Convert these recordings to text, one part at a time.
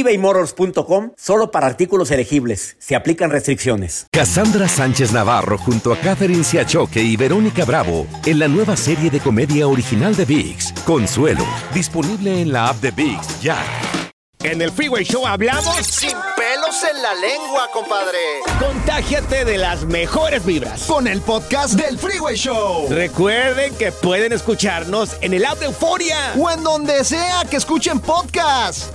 ebaymotors.com solo para artículos elegibles. Se aplican restricciones. Cassandra Sánchez Navarro junto a Catherine Siachoque y Verónica Bravo en la nueva serie de comedia original de Vix, Consuelo, disponible en la app de Vix ya. En el Freeway Show hablamos sin pelos en la lengua, compadre. Contágiate de las mejores vibras con el podcast del Freeway Show. Recuerden que pueden escucharnos en el app de Euforia o en donde sea que escuchen podcast.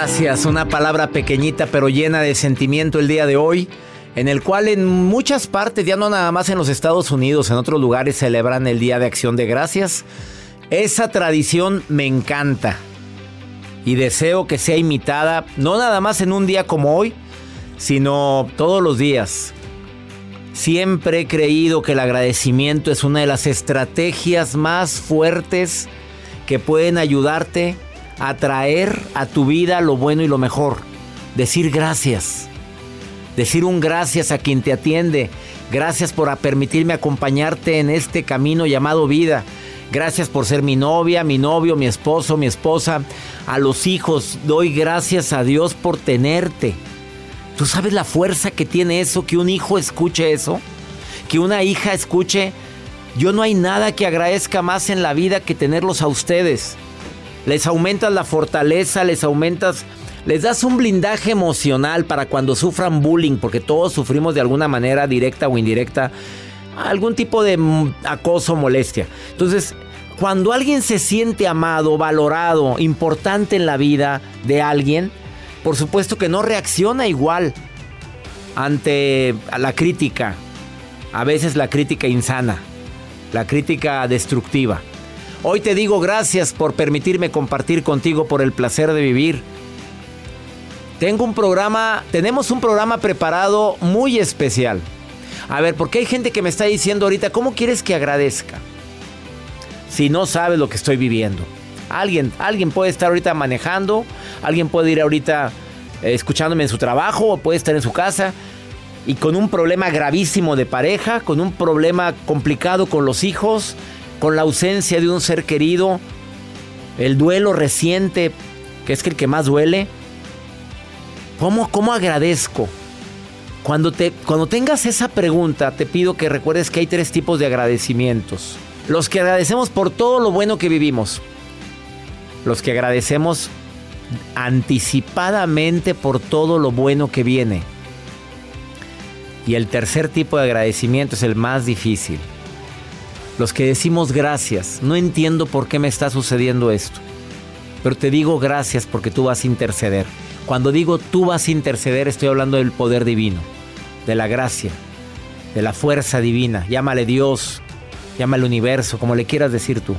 Gracias, una palabra pequeñita pero llena de sentimiento el día de hoy, en el cual en muchas partes, ya no nada más en los Estados Unidos, en otros lugares celebran el Día de Acción de Gracias. Esa tradición me encanta y deseo que sea imitada, no nada más en un día como hoy, sino todos los días. Siempre he creído que el agradecimiento es una de las estrategias más fuertes que pueden ayudarte atraer a tu vida lo bueno y lo mejor. Decir gracias. Decir un gracias a quien te atiende. Gracias por permitirme acompañarte en este camino llamado vida. Gracias por ser mi novia, mi novio, mi esposo, mi esposa. A los hijos doy gracias a Dios por tenerte. ¿Tú sabes la fuerza que tiene eso? Que un hijo escuche eso. Que una hija escuche. Yo no hay nada que agradezca más en la vida que tenerlos a ustedes les aumentas la fortaleza, les aumentas, les das un blindaje emocional para cuando sufran bullying, porque todos sufrimos de alguna manera, directa o indirecta, algún tipo de acoso, molestia. Entonces, cuando alguien se siente amado, valorado, importante en la vida de alguien, por supuesto que no reacciona igual ante la crítica. A veces la crítica insana, la crítica destructiva. Hoy te digo gracias por permitirme compartir contigo por el placer de vivir. Tengo un programa, tenemos un programa preparado muy especial. A ver, porque hay gente que me está diciendo ahorita, ¿cómo quieres que agradezca? Si no sabes lo que estoy viviendo. Alguien, alguien puede estar ahorita manejando, alguien puede ir ahorita eh, escuchándome en su trabajo o puede estar en su casa y con un problema gravísimo de pareja, con un problema complicado con los hijos, con la ausencia de un ser querido, el duelo reciente, que es el que más duele. ¿Cómo, cómo agradezco? Cuando, te, cuando tengas esa pregunta, te pido que recuerdes que hay tres tipos de agradecimientos. Los que agradecemos por todo lo bueno que vivimos. Los que agradecemos anticipadamente por todo lo bueno que viene. Y el tercer tipo de agradecimiento es el más difícil los que decimos gracias, no entiendo por qué me está sucediendo esto, pero te digo gracias porque tú vas a interceder. Cuando digo tú vas a interceder, estoy hablando del poder divino, de la gracia, de la fuerza divina. Llámale Dios, llámale universo, como le quieras decir tú.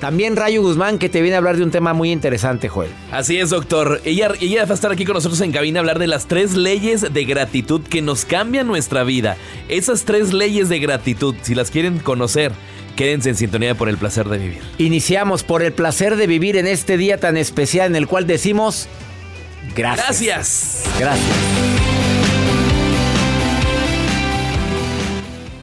También Rayo Guzmán que te viene a hablar de un tema muy interesante, Joel. Así es, doctor. Ella, ella va a estar aquí con nosotros en cabina a hablar de las tres leyes de gratitud que nos cambian nuestra vida. Esas tres leyes de gratitud, si las quieren conocer, quédense en sintonía por el placer de vivir. Iniciamos por el placer de vivir en este día tan especial en el cual decimos gracias. Gracias. Gracias.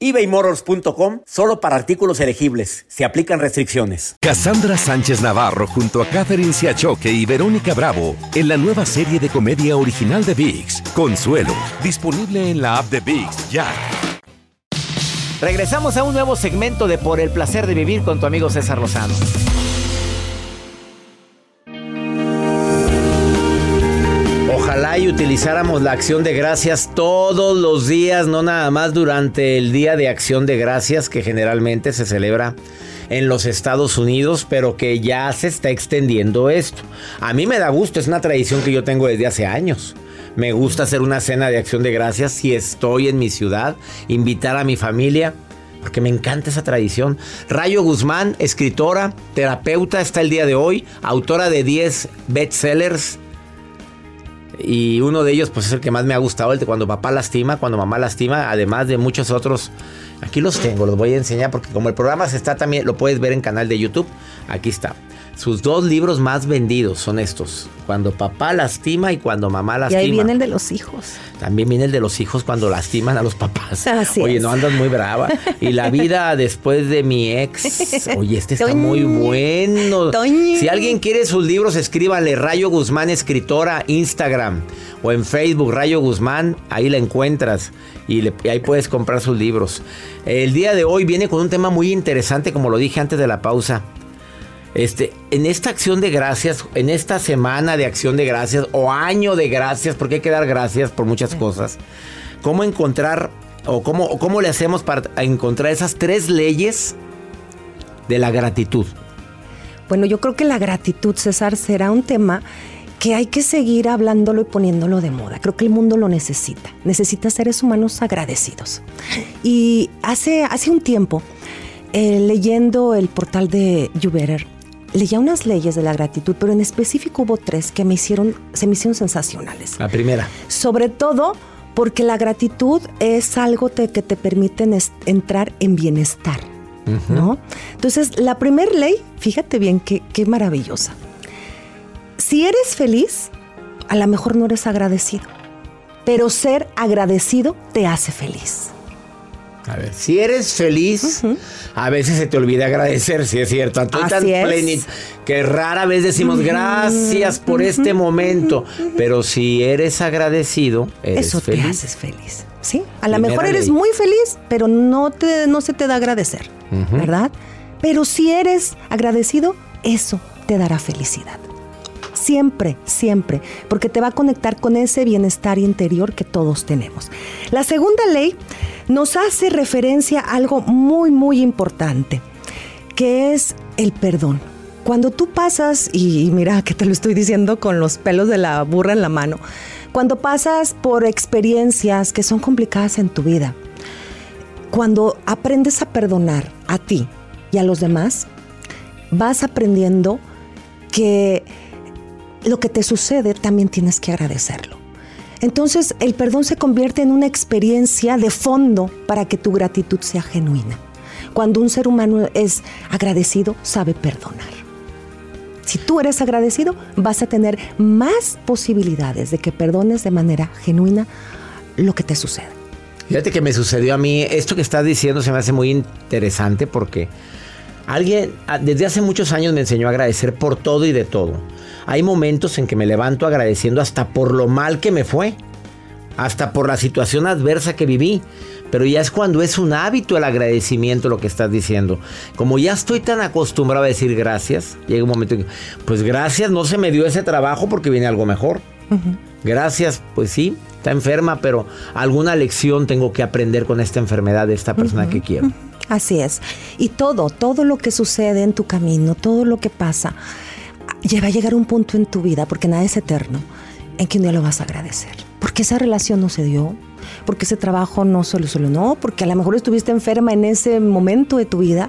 ebaymotors.com solo para artículos elegibles. Se aplican restricciones. Cassandra Sánchez Navarro junto a Catherine Siachoque y Verónica Bravo en la nueva serie de comedia original de VIX, Consuelo, disponible en la app de VIX ya. Regresamos a un nuevo segmento de Por el placer de vivir con tu amigo César Lozano. Utilizáramos la acción de gracias todos los días, no nada más durante el Día de Acción de Gracias que generalmente se celebra en los Estados Unidos, pero que ya se está extendiendo esto. A mí me da gusto, es una tradición que yo tengo desde hace años. Me gusta hacer una cena de acción de gracias si estoy en mi ciudad, invitar a mi familia, porque me encanta esa tradición. Rayo Guzmán, escritora, terapeuta, está el día de hoy, autora de 10 bestsellers y uno de ellos, pues es el que más me ha gustado, el de cuando papá lastima, cuando mamá lastima, además de muchos otros. Aquí los tengo, los voy a enseñar porque como el programa se está también, lo puedes ver en canal de YouTube. Aquí está. Sus dos libros más vendidos son estos. Cuando papá lastima y cuando mamá lastima. Y ahí viene el de los hijos. También viene el de los hijos cuando lastiman a los papás. Así Oye, es. no andas muy brava. Y la vida después de mi ex. Oye, este está muy bueno. Si alguien quiere sus libros, escríbanle Rayo Guzmán Escritora, Instagram o en Facebook, Rayo Guzmán, ahí la encuentras y, le- y ahí puedes comprar sus libros. El día de hoy viene con un tema muy interesante, como lo dije antes de la pausa. Este, en esta acción de gracias, en esta semana de acción de gracias o año de gracias, porque hay que dar gracias por muchas cosas. ¿Cómo encontrar o cómo, o cómo le hacemos para encontrar esas tres leyes de la gratitud? Bueno, yo creo que la gratitud, César, será un tema que hay que seguir hablándolo y poniéndolo de moda. Creo que el mundo lo necesita. Necesita seres humanos agradecidos. Y hace, hace un tiempo, eh, leyendo el portal de YouBetter, leía unas leyes de la gratitud, pero en específico hubo tres que me hicieron, se me hicieron sensacionales. La primera. Sobre todo porque la gratitud es algo te- que te permite entrar en bienestar, ¿no? Entonces, la primera ley, fíjate bien qué, qué maravillosa. Si eres feliz, a lo mejor no eres agradecido, pero ser agradecido te hace feliz. A ver, si eres feliz, a veces se te olvida agradecer, si es cierto. Estoy tan Así es. plenit que rara vez decimos gracias por este momento. Pero si eres agradecido, eres Eso feliz. te haces feliz, ¿sí? A lo mejor eres ley. muy feliz, pero no, te, no se te da agradecer, ¿verdad? Pero si eres agradecido, eso te dará felicidad. Siempre, siempre, porque te va a conectar con ese bienestar interior que todos tenemos. La segunda ley nos hace referencia a algo muy, muy importante, que es el perdón. Cuando tú pasas, y mira que te lo estoy diciendo con los pelos de la burra en la mano, cuando pasas por experiencias que son complicadas en tu vida, cuando aprendes a perdonar a ti y a los demás, vas aprendiendo que lo que te sucede también tienes que agradecerlo. Entonces el perdón se convierte en una experiencia de fondo para que tu gratitud sea genuina. Cuando un ser humano es agradecido, sabe perdonar. Si tú eres agradecido, vas a tener más posibilidades de que perdones de manera genuina lo que te sucede. Fíjate que me sucedió a mí, esto que estás diciendo se me hace muy interesante porque alguien ah, desde hace muchos años me enseñó a agradecer por todo y de todo. Hay momentos en que me levanto agradeciendo hasta por lo mal que me fue, hasta por la situación adversa que viví. Pero ya es cuando es un hábito el agradecimiento lo que estás diciendo. Como ya estoy tan acostumbrado a decir gracias, llega un momento en que, pues gracias, no se me dio ese trabajo porque viene algo mejor. Gracias, pues sí, está enferma, pero alguna lección tengo que aprender con esta enfermedad de esta persona que quiero. Así es. Y todo, todo lo que sucede en tu camino, todo lo que pasa, va a llegar un punto en tu vida, porque nada es eterno, en que un día lo vas a agradecer. Porque esa relación no se dio, porque ese trabajo no solucionó, porque a lo mejor estuviste enferma en ese momento de tu vida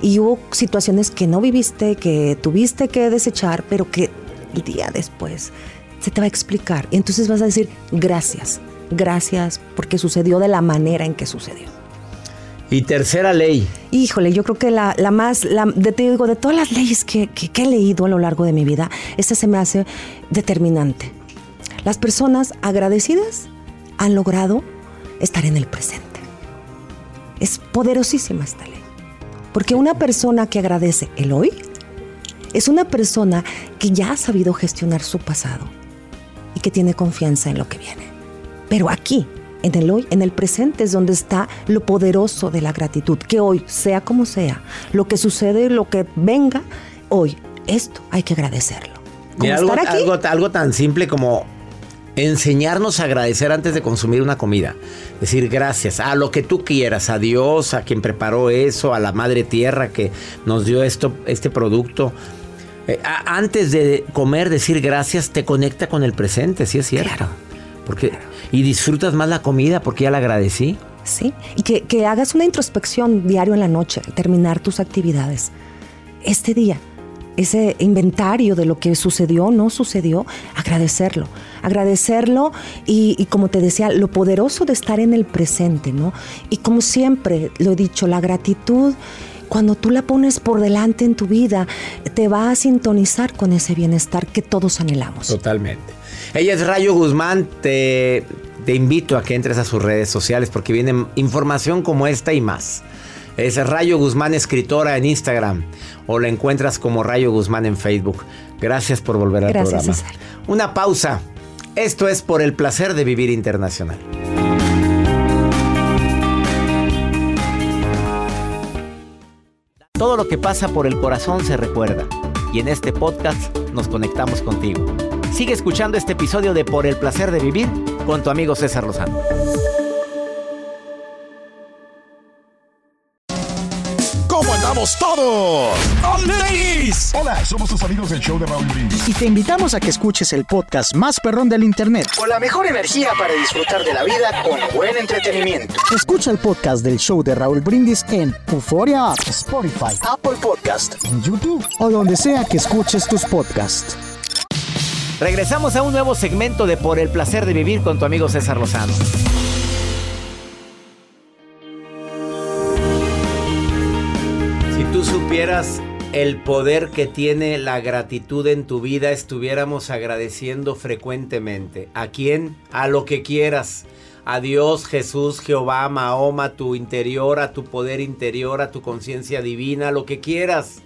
y hubo situaciones que no viviste, que tuviste que desechar, pero que el día después se te va a explicar. Y entonces vas a decir, gracias, gracias porque sucedió de la manera en que sucedió. Y tercera ley. Híjole, yo creo que la, la más, de, te digo, de todas las leyes que, que- que he leído a lo largo de mi vida, esta se me hace determinante. Las personas agradecidas han logrado estar en el presente. Es poderosísima esta ley. Porque una persona que agradece el hoy es una persona que ya ha sabido gestionar su pasado y que tiene confianza en lo que viene. Pero aquí, en el hoy, en el presente es donde está lo poderoso de la gratitud, que hoy, sea como sea, lo que sucede, lo que venga, hoy, esto hay que agradecerlo. Mira, algo, algo, algo tan simple como enseñarnos a agradecer antes de consumir una comida. Decir gracias a lo que tú quieras, a Dios, a quien preparó eso, a la madre tierra que nos dio esto, este producto. Eh, a- antes de comer, decir gracias te conecta con el presente, sí es cierto. Claro. Porque, y disfrutas más la comida porque ya la agradecí. ¿sí? Y que, que hagas una introspección diario en la noche, terminar tus actividades. Este día, ese inventario de lo que sucedió, no sucedió, agradecerlo. Agradecerlo y, y como te decía, lo poderoso de estar en el presente, ¿no? Y como siempre lo he dicho, la gratitud, cuando tú la pones por delante en tu vida, te va a sintonizar con ese bienestar que todos anhelamos. Totalmente. Ella es Rayo Guzmán. Te, te invito a que entres a sus redes sociales porque viene información como esta y más. Es Rayo Guzmán, escritora en Instagram. O la encuentras como Rayo Guzmán en Facebook. Gracias por volver al Gracias, programa. César. Una pausa. Esto es por el placer de vivir internacional. Todo lo que pasa por el corazón se recuerda. Y en este podcast nos conectamos contigo. Sigue escuchando este episodio de Por el placer de vivir con tu amigo César Lozano. ¿Cómo andamos todos? ¡Ladies! Hola, somos tus amigos del show de Raúl Brindis. y te invitamos a que escuches el podcast más perrón del internet. Con la mejor energía para disfrutar de la vida con buen entretenimiento. Escucha el podcast del show de Raúl Brindis en Euforia App, Spotify Apple Podcast. en YouTube o donde sea que escuches tus podcasts. Regresamos a un nuevo segmento de Por el placer de vivir con tu amigo César Lozano. Si tú supieras el poder que tiene la gratitud en tu vida, estuviéramos agradeciendo frecuentemente. ¿A quién? A lo que quieras. A Dios, Jesús, Jehová, Mahoma, a tu interior, a tu poder interior, a tu conciencia divina, lo que quieras.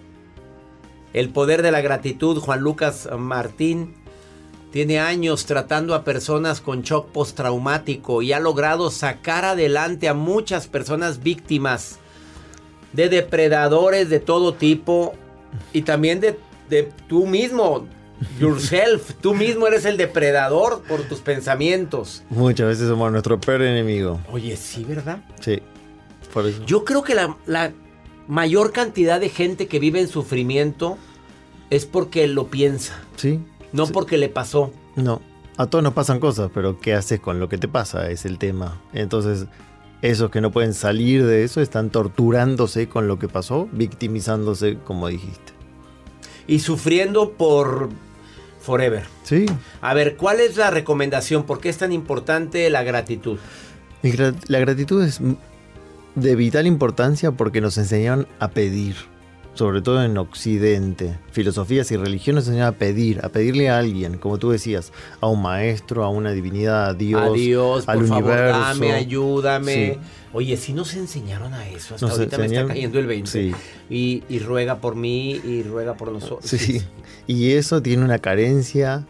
El poder de la gratitud, Juan Lucas Martín, tiene años tratando a personas con shock postraumático y ha logrado sacar adelante a muchas personas víctimas de depredadores de todo tipo y también de, de tú mismo, yourself. Tú mismo eres el depredador por tus pensamientos. Muchas veces somos nuestro peor enemigo. Oye, sí, ¿verdad? Sí. Por eso. Yo creo que la, la mayor cantidad de gente que vive en sufrimiento es porque lo piensa, Sí. No Sí. porque le pasó. No. A todos nos pasan cosas, pero ¿qué haces con lo que te pasa? Es el tema. Entonces, esos que no pueden salir de eso están torturándose con lo que pasó, victimizándose, como dijiste. Y sufriendo por forever. Sí. A ver, ¿cuál es la recomendación? ¿Por qué es tan importante la gratitud? La gratitud es de vital importancia porque nos enseñaron a pedir, sobre todo en Occidente. Filosofías y religión nos enseñan a pedir, a pedirle a alguien, como tú decías, a un maestro, a una divinidad, a Dios, a Dios, al por favor, universo. dame, ayúdame. Sí. Oye, sí nos enseñaron a eso. Hasta Nos ahorita me está cayendo el 20. Sí. Y, y ruega por mí y ruega por nosotros. Sí, y eso tiene una carencia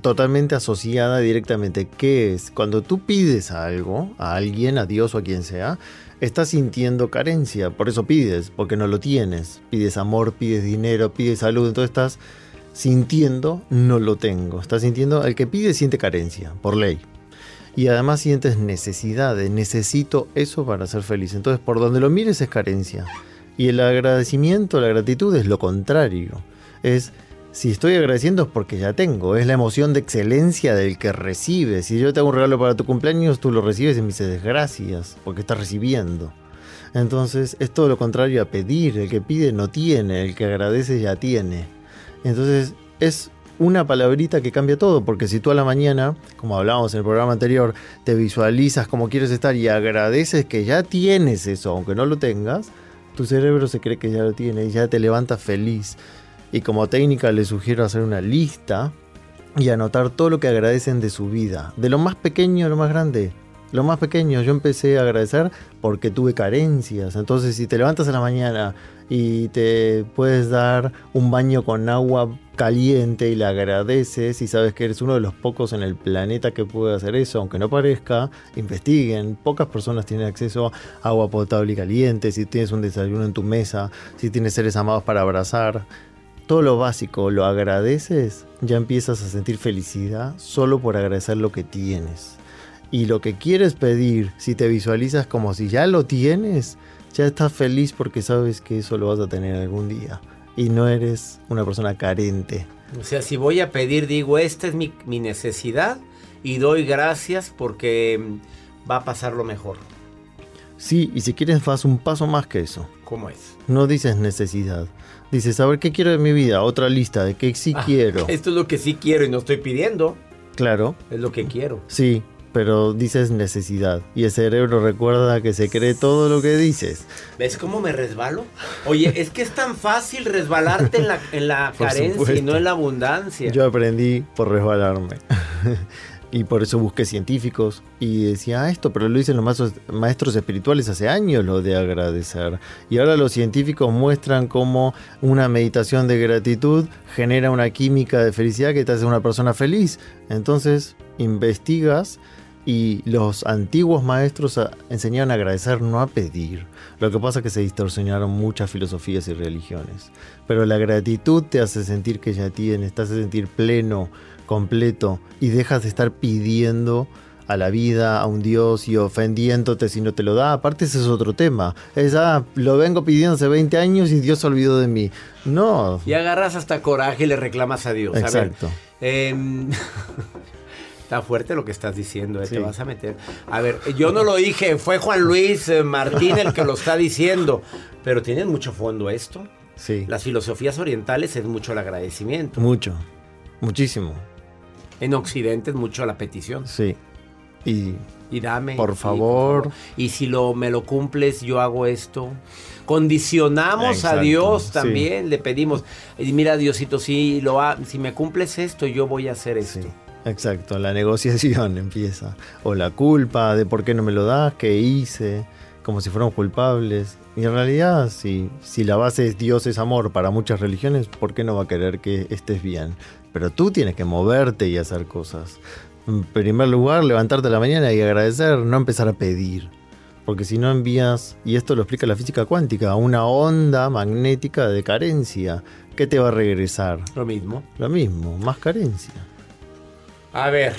totalmente asociada directamente. ¿Qué es? Cuando tú pides algo, a alguien, a Dios o a quien sea, estás sintiendo carencia. Por eso pides, porque no lo tienes. Pides amor, pides dinero, pides salud. Entonces estás sintiendo, no lo tengo. Estás sintiendo, el que pide siente carencia, por ley. Y además sientes necesidades, necesito eso para ser feliz. Entonces por donde lo mires es carencia. Y el agradecimiento, la gratitud es lo contrario. Es, si estoy agradeciendo es porque ya tengo. Es la emoción de excelencia del que recibe. Si yo te hago un regalo para tu cumpleaños, tú lo recibes y me dices gracias, porque estás recibiendo. Entonces es todo lo contrario a pedir. El que pide no tiene, el que agradece ya tiene. Entonces es una palabrita que cambia todo, porque si tú a la mañana, como hablábamos en el programa anterior, te visualizas como quieres estar y agradeces que ya tienes eso, aunque no lo tengas, tu cerebro se cree que ya lo tiene y ya te levantas feliz. Y como técnica les sugiero hacer una lista y anotar todo lo que agradecen de su vida, de lo más pequeño a lo más grande. Lo más pequeño, yo empecé a agradecer porque tuve carencias. Entonces, si te levantas a la mañana y te puedes dar un baño con agua caliente y le agradeces y sabes que eres uno de los pocos en el planeta que puede hacer eso, aunque no parezca, investiguen. Pocas personas tienen acceso a agua potable y caliente, si tienes un desayuno en tu mesa, si tienes seres amados para abrazar. Todo lo básico lo agradeces, ya empiezas a sentir felicidad solo por agradecer lo que tienes. Y lo que quieres pedir, si te visualizas como si ya lo tienes, ya estás feliz porque sabes que eso lo vas a tener algún día y no eres una persona carente. O sea, si voy a pedir, digo, esta es mi, mi necesidad y doy gracias porque mm, va a pasar lo mejor. Sí, y si quieres vas un paso más que eso. ¿Cómo es? No dices necesidad. Dices, a ver, ¿qué quiero de mi vida? Otra lista de qué sí Ah, quiero. Esto es lo que sí quiero y no estoy pidiendo. Claro, Es lo que quiero. sí, pero dices necesidad. Y el cerebro recuerda que se cree todo lo que dices. ¿Ves cómo me resbalo? Oye, es que es tan fácil resbalarte en la, en la carencia y supuesto. no en la abundancia. Yo aprendí por resbalarme. y por eso busqué científicos y decía "Ah, esto, pero lo dicen los maestros, maestros espirituales hace años, lo de agradecer. Y ahora los científicos muestran cómo una meditación de gratitud genera una química de felicidad que te hace una persona feliz. Entonces, investigas y los antiguos maestros a- enseñaban a agradecer, no a pedir. Lo que pasa es que se distorsionaron muchas filosofías y religiones. Pero la gratitud te hace sentir que ya tienes, te hace sentir pleno, completo y dejas de estar pidiendo a la vida, a un Dios y ofendiéndote si no te lo da. Aparte ese es otro tema. Es, ah, lo vengo pidiendo hace 20 años y Dios se olvidó de mí. No. Y agarras hasta coraje y le reclamas a Dios. Exacto. A ver, em, está fuerte lo que estás diciendo, eh, Sí. te vas a meter. A ver, yo no lo dije, fue Juan Luis eh, Martín el que lo está diciendo. Pero tienen mucho fondo esto. Sí. Las filosofías orientales es mucho el agradecimiento. Mucho. Muchísimo. En Occidente es mucho la petición. Sí. Y Y dame. Por favor. Y si lo, me lo cumples, yo hago esto. Condicionamos a Dios sí. también, le pedimos. Y mira, Diosito, si, lo ha- si me cumples esto, yo voy a hacer esto. Sí, exacto, la negociación empieza. O la culpa de por qué no me lo das, qué hice, como si fuéramos culpables. Y en realidad, si, si la base es Dios es amor para muchas religiones, ¿por qué no va a querer que estés bien? Pero tú tienes que moverte y hacer cosas. En primer lugar, levantarte a la mañana y agradecer, no empezar a pedir. Porque si no envías, y esto lo explica la física cuántica, una onda magnética de carencia, ¿qué te va a regresar? Lo mismo. Lo mismo, más carencia. A ver,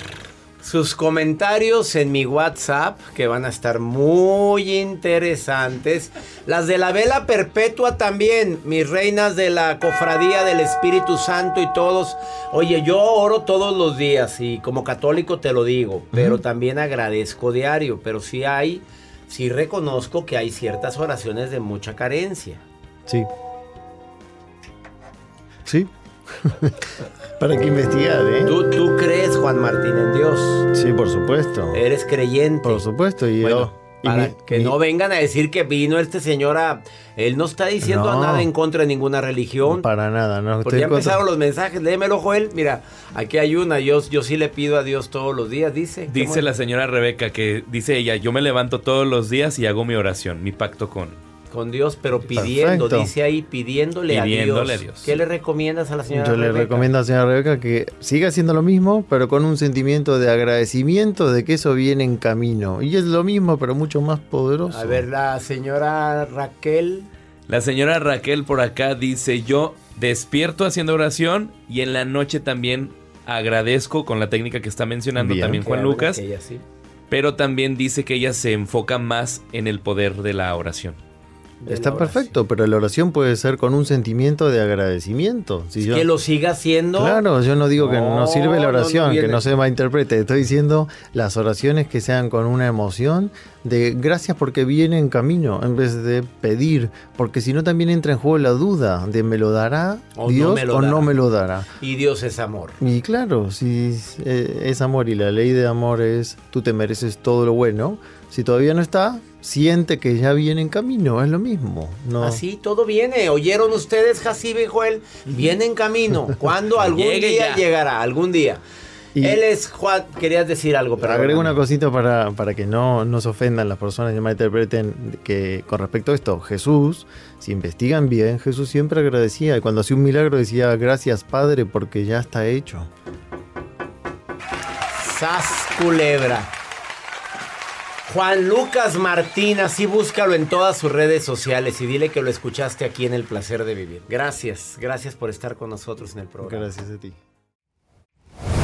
sus comentarios en mi WhatsApp, que van a estar muy interesantes. Las de la vela perpetua también, mis reinas de la cofradía del Espíritu Santo y todos. Oye, yo oro todos los días y como católico te lo digo, pero también agradezco diario, pero sí hay, sí reconozco que hay ciertas oraciones de mucha carencia. Sí. Sí. Para que investigar, ¿eh? ¿Tú, tú crees, Juan Martín, en Dios? Sí, por supuesto. Eres creyente. Por supuesto. Y Bueno, yo. y para mi- que mi- no vengan a decir que vino este señor a... Él no está diciendo No. nada en contra de ninguna religión. Para nada, no. Porque ya en contra- empezaron los mensajes. Léemelo, Joel. Mira, aquí hay una. Yo, yo sí le pido a Dios todos los días, dice. Dice la señora Rebeca que dice ella, yo me levanto todos los días y hago mi oración, mi pacto con. Con Dios, pero pidiendo. Perfecto. Dice ahí, pidiéndole, Pidiéndole a, a Dios. Dios. ¿Qué le recomiendas a la señora Yo le recomiendo a la señora Rebeca que siga haciendo lo mismo, pero con un sentimiento de agradecimiento de que eso viene en camino. Y es lo mismo, pero mucho más poderoso. A ver, la señora Raquel. La señora Raquel por acá dice, yo despierto haciendo oración y en la noche también agradezco con la técnica que está mencionando Bien. también Juan Lucas, que ella sí. pero también dice que ella se enfoca más en el poder de la oración. Está perfecto, pero la oración puede ser con un sentimiento de agradecimiento. Si yo- Que lo siga haciendo. Claro, yo no digo que no, sirve la no oración, que no se malinterprete. Estoy diciendo las oraciones que sean con una emoción de gracias porque viene en camino, en vez de pedir, porque si no también entra en juego la duda de me lo dará O no Dios me lo o dará. no me lo dará. Y Dios es amor. Y claro, si eh, es amor y la ley de amor es tú te mereces todo lo bueno, si todavía no está, siente que ya viene en camino, es lo mismo. No. Así todo viene. ¿Oyeron ustedes, Jacibe y Joel? Viene en camino. ¿Cuándo? Algún Llegue día ya. llegará, algún día. Y- Él es Juan. Querías decir algo, pero. Agrego una cosita para, para que no, no se ofendan las personas y malinterpreten que con respecto a esto, Jesús, si investigan bien, Jesús siempre agradecía y cuando hacía un milagro decía gracias Padre porque ya está hecho. Sas culebra. Juan Lucas Martín, así búscalo en todas sus redes sociales y dile que lo escuchaste aquí en El Placer de Vivir. Gracias, gracias por estar con nosotros en el programa. Gracias a ti.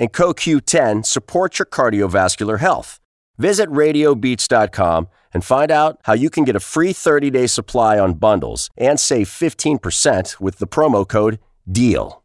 and CoQ10 support your cardiovascular health. Visit radiobeats.com and find out how you can get a free 30-day supply on bundles and save 15% with the promo code DEAL.